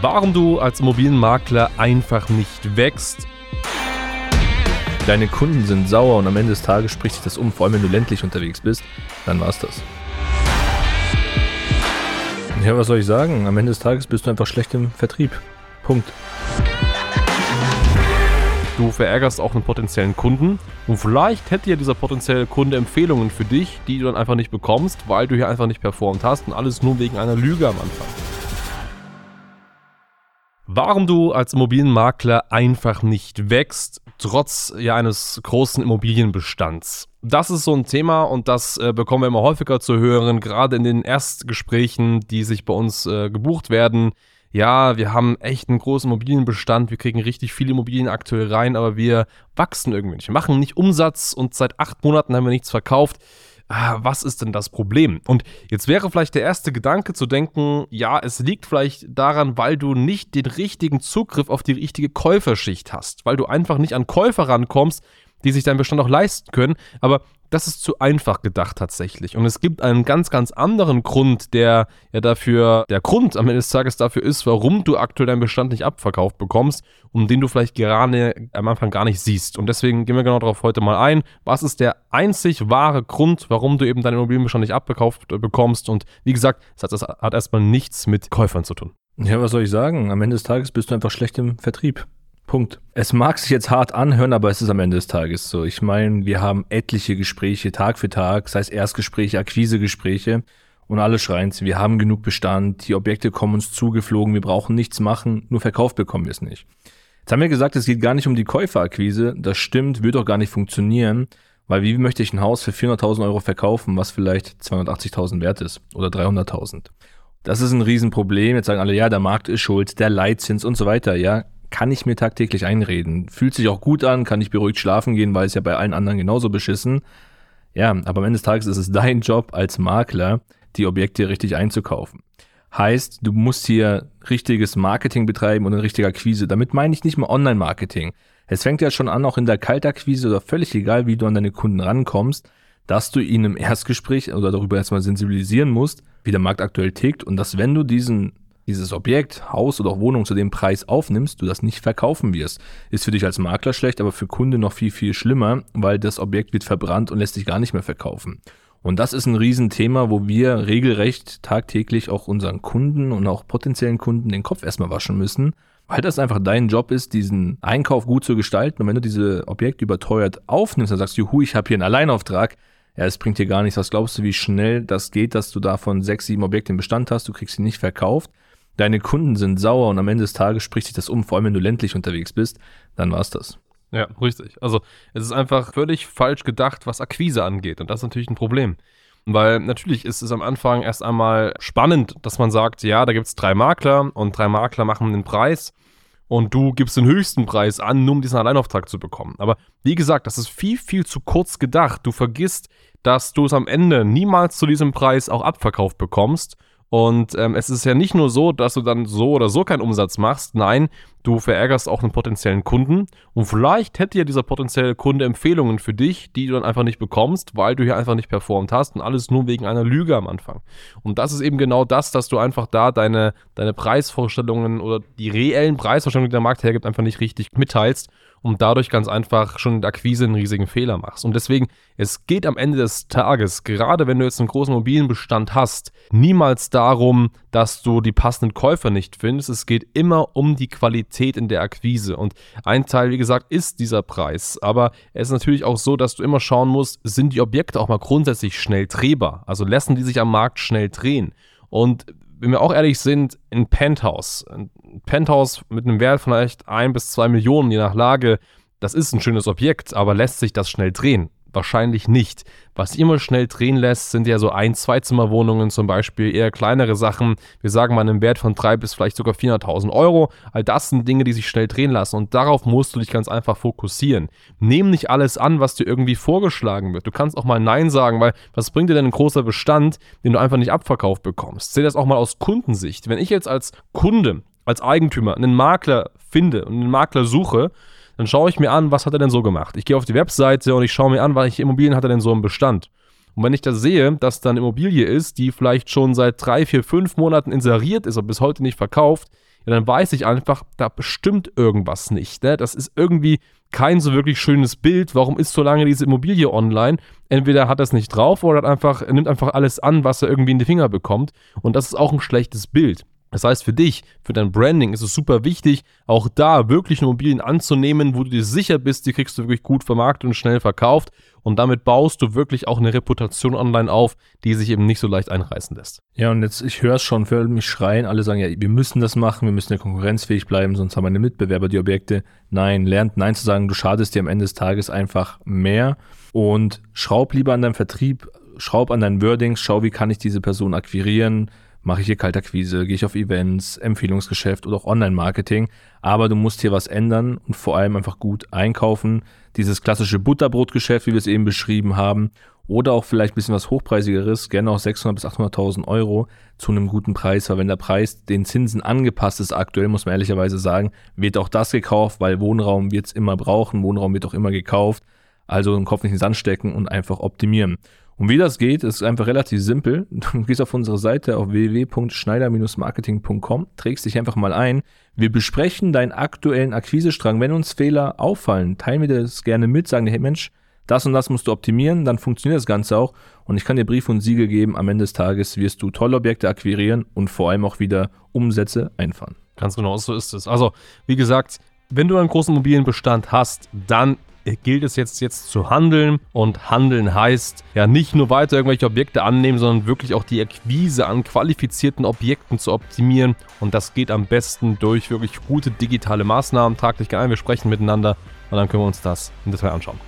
Warum du als Immobilienmakler einfach nicht wächst. Deine Kunden sind sauer und am Ende des Tages spricht sich das um, vor allem wenn du ländlich unterwegs bist, dann war's das. Ja, was soll ich sagen? Am Ende des Tages bist du einfach schlecht im Vertrieb. Punkt. Du verärgerst auch einen potenziellen Kunden und vielleicht hätte ja dieser potenzielle Kunde Empfehlungen für dich, die du dann einfach nicht bekommst, weil du hier einfach nicht performt hast und alles nur wegen einer Lüge am Anfang. Warum du als Immobilienmakler einfach nicht wächst, trotz ja eines großen Immobilienbestands. Das ist so ein Thema und das äh, bekommen wir immer häufiger zu hören, gerade in den Erstgesprächen, die sich bei uns äh, gebucht werden ja, wir haben echt einen großen Immobilienbestand, wir kriegen richtig viele Immobilien aktuell rein, aber wir wachsen irgendwie nicht. Wir machen nicht Umsatz und seit acht Monaten haben wir nichts verkauft. Ah, was ist denn das Problem? Und jetzt wäre vielleicht der erste Gedanke zu denken, ja, es liegt vielleicht daran, weil du nicht den richtigen Zugriff auf die richtige Käuferschicht hast, weil du einfach nicht an Käufer rankommst, die sich deinen Bestand auch leisten können. Aber das ist zu einfach gedacht tatsächlich. Und es gibt einen ganz, ganz anderen Grund, der ja dafür, der Grund am Ende des Tages dafür ist, warum du aktuell deinen Bestand nicht abverkauft bekommst, um den du vielleicht gerade am Anfang gar nicht siehst. Und deswegen gehen wir genau darauf heute mal ein. Was ist der einzig wahre Grund, warum du eben deinen Immobilienbestand nicht abverkauft äh, bekommst? Und wie gesagt, das hat erstmal nichts mit Käufern zu tun. Ja, was soll ich sagen? Am Ende des Tages bist du einfach schlecht im Vertrieb. Punkt. Es mag sich jetzt hart anhören, aber es ist am Ende des Tages so. Ich meine, wir haben etliche Gespräche Tag für Tag, sei es Erstgespräche, Akquisegespräche und alle schreien wir haben genug Bestand, die Objekte kommen uns zugeflogen, wir brauchen nichts machen, nur verkauft bekommen wir es nicht. Jetzt haben wir gesagt, es geht gar nicht um die Käuferakquise. Das stimmt, wird auch gar nicht funktionieren, weil wie möchte ich ein Haus für 400.000 Euro verkaufen, was vielleicht 280.000 wert ist oder 300.000? Das ist ein Riesenproblem. Jetzt sagen alle, ja, der Markt ist schuld, der Leitzins und so weiter. Ja, kann ich mir tagtäglich einreden. Fühlt sich auch gut an, kann ich beruhigt schlafen gehen, weil es ja bei allen anderen genauso beschissen. Ja, aber am Ende des Tages ist es dein Job als Makler, die Objekte richtig einzukaufen. Heißt, du musst hier richtiges Marketing betreiben und eine richtige Akquise. Damit meine ich nicht mal Online-Marketing. Es fängt ja schon an, auch in der Kaltakquise oder völlig egal, wie du an deine Kunden rankommst, dass du ihnen im Erstgespräch oder darüber erstmal sensibilisieren musst, wie der Markt aktuell tickt und dass wenn du diesen dieses Objekt, Haus oder auch Wohnung zu dem Preis aufnimmst, du das nicht verkaufen wirst. Ist für dich als Makler schlecht, aber für Kunde noch viel, viel schlimmer, weil das Objekt wird verbrannt und lässt sich gar nicht mehr verkaufen. Und das ist ein Riesenthema, wo wir regelrecht tagtäglich auch unseren Kunden und auch potenziellen Kunden den Kopf erstmal waschen müssen, weil das einfach dein Job ist, diesen Einkauf gut zu gestalten. Und wenn du diese Objekte überteuert aufnimmst, dann sagst du, juhu, ich habe hier einen Alleinauftrag, ja, es bringt dir gar nichts. Was glaubst du, wie schnell das geht, dass du davon sechs, sieben Objekte im Bestand hast, du kriegst sie nicht verkauft deine Kunden sind sauer und am Ende des Tages spricht sich das um, vor allem wenn du ländlich unterwegs bist, dann war's das. Ja, richtig. Also es ist einfach völlig falsch gedacht, was Akquise angeht. Und das ist natürlich ein Problem. Weil natürlich ist es am Anfang erst einmal spannend, dass man sagt, ja, da gibt es drei Makler und drei Makler machen den Preis und du gibst den höchsten Preis an, nur um diesen Alleinauftrag zu bekommen. Aber wie gesagt, das ist viel, viel zu kurz gedacht. Du vergisst, dass du es am Ende niemals zu diesem Preis auch abverkauft bekommst und ähm, es ist ja nicht nur so, dass du dann so oder so keinen Umsatz machst. Nein, du verärgerst auch einen potenziellen Kunden. Und vielleicht hätte ja dieser potenzielle Kunde Empfehlungen für dich, die du dann einfach nicht bekommst, weil du hier einfach nicht performt hast und alles nur wegen einer Lüge am Anfang. Und das ist eben genau das, dass du einfach da deine, deine Preisvorstellungen oder die reellen Preisvorstellungen, die der Markt hergibt, einfach nicht richtig mitteilst und dadurch ganz einfach schon in der Akquise einen riesigen Fehler machst. Und deswegen, es geht am Ende des Tages, gerade wenn du jetzt einen großen Immobilienbestand hast, niemals darum, dass du die passenden Käufer nicht findest. Es geht immer um die Qualität in der Akquise. Und ein Teil, wie gesagt, ist dieser Preis. Aber es ist natürlich auch so, dass du immer schauen musst, sind die Objekte auch mal grundsätzlich schnell drehbar? Also lassen die sich am Markt schnell drehen? Und wenn wir auch ehrlich sind, ein Penthouse, ein Penthouse mit einem Wert von vielleicht ein bis zwei Millionen, je nach Lage, das ist ein schönes Objekt, aber lässt sich das schnell drehen? Wahrscheinlich nicht. Was immer schnell drehen lässt, sind ja so ein-, Zwei-Zimmer-Wohnungen zum Beispiel, eher kleinere Sachen. Wir sagen mal einen Wert von drei bis vielleicht sogar 400.000 Euro. All das sind Dinge, die sich schnell drehen lassen und darauf musst du dich ganz einfach fokussieren. Nehm nicht alles an, was dir irgendwie vorgeschlagen wird. Du kannst auch mal Nein sagen, weil was bringt dir denn ein großer Bestand, den du einfach nicht abverkauft bekommst? Seh das auch mal aus Kundensicht. Wenn ich jetzt als Kunde, als Eigentümer einen Makler finde und einen Makler suche, dann schaue ich mir an, was hat er denn so gemacht. Ich gehe auf die Webseite und ich schaue mir an, welche Immobilien hat er denn so im Bestand. Und wenn ich da sehe, dass da eine Immobilie ist, die vielleicht schon seit drei, vier, fünf Monaten inseriert ist und bis heute nicht verkauft, ja, dann weiß ich einfach, da bestimmt irgendwas nicht. Ne? Das ist irgendwie kein so wirklich schönes Bild. Warum ist so lange diese Immobilie online? Entweder hat er es nicht drauf oder einfach, nimmt einfach alles an, was er irgendwie in die Finger bekommt. Und das ist auch ein schlechtes Bild. Das heißt, für dich, für dein Branding ist es super wichtig, auch da wirklich Immobilien anzunehmen, wo du dir sicher bist, die kriegst du wirklich gut vermarktet und schnell verkauft. Und damit baust du wirklich auch eine Reputation online auf, die sich eben nicht so leicht einreißen lässt. Ja, und jetzt, ich höre es schon, für mich schreien, alle sagen, ja, wir müssen das machen, wir müssen ja konkurrenzfähig bleiben, sonst haben meine Mitbewerber die Objekte. Nein, lernt Nein zu sagen, du schadest dir am Ende des Tages einfach mehr. Und schraub lieber an deinem Vertrieb, schraub an deinen Wordings, schau, wie kann ich diese Person akquirieren, mache ich hier Kaltakquise, gehe ich auf Events, Empfehlungsgeschäft oder auch Online-Marketing. Aber du musst hier was ändern und vor allem einfach gut einkaufen. Dieses klassische Butterbrotgeschäft, wie wir es eben beschrieben haben. Oder auch vielleicht ein bisschen was Hochpreisigeres, gerne auch 600 bis 800.000 Euro zu einem guten Preis, weil wenn der Preis den Zinsen angepasst ist aktuell, muss man ehrlicherweise sagen, wird auch das gekauft, weil Wohnraum wird es immer brauchen, Wohnraum wird auch immer gekauft. Also den Kopf nicht in den Sand stecken und einfach optimieren. Und wie das geht, ist einfach relativ simpel. Du gehst auf unsere Seite auf www.schneider-marketing.com, trägst dich einfach mal ein. Wir besprechen deinen aktuellen Akquisestrang. Wenn uns Fehler auffallen, teilen wir das gerne mit, sagen dir, hey Mensch, das und das musst du optimieren, dann funktioniert das Ganze auch. Und ich kann dir Brief und Siegel geben, am Ende des Tages wirst du tolle Objekte akquirieren und vor allem auch wieder Umsätze einfahren. Ganz genau, so ist es. Also, wie gesagt, wenn du einen großen Immobilienbestand hast, dann gilt es jetzt, jetzt zu handeln. Und handeln heißt ja nicht nur weiter irgendwelche Objekte annehmen, sondern wirklich auch die Akquise an qualifizierten Objekten zu optimieren. Und das geht am besten durch wirklich gute digitale Maßnahmen. Trag dich gerne ein, wir sprechen miteinander und dann können wir uns das im Detail anschauen.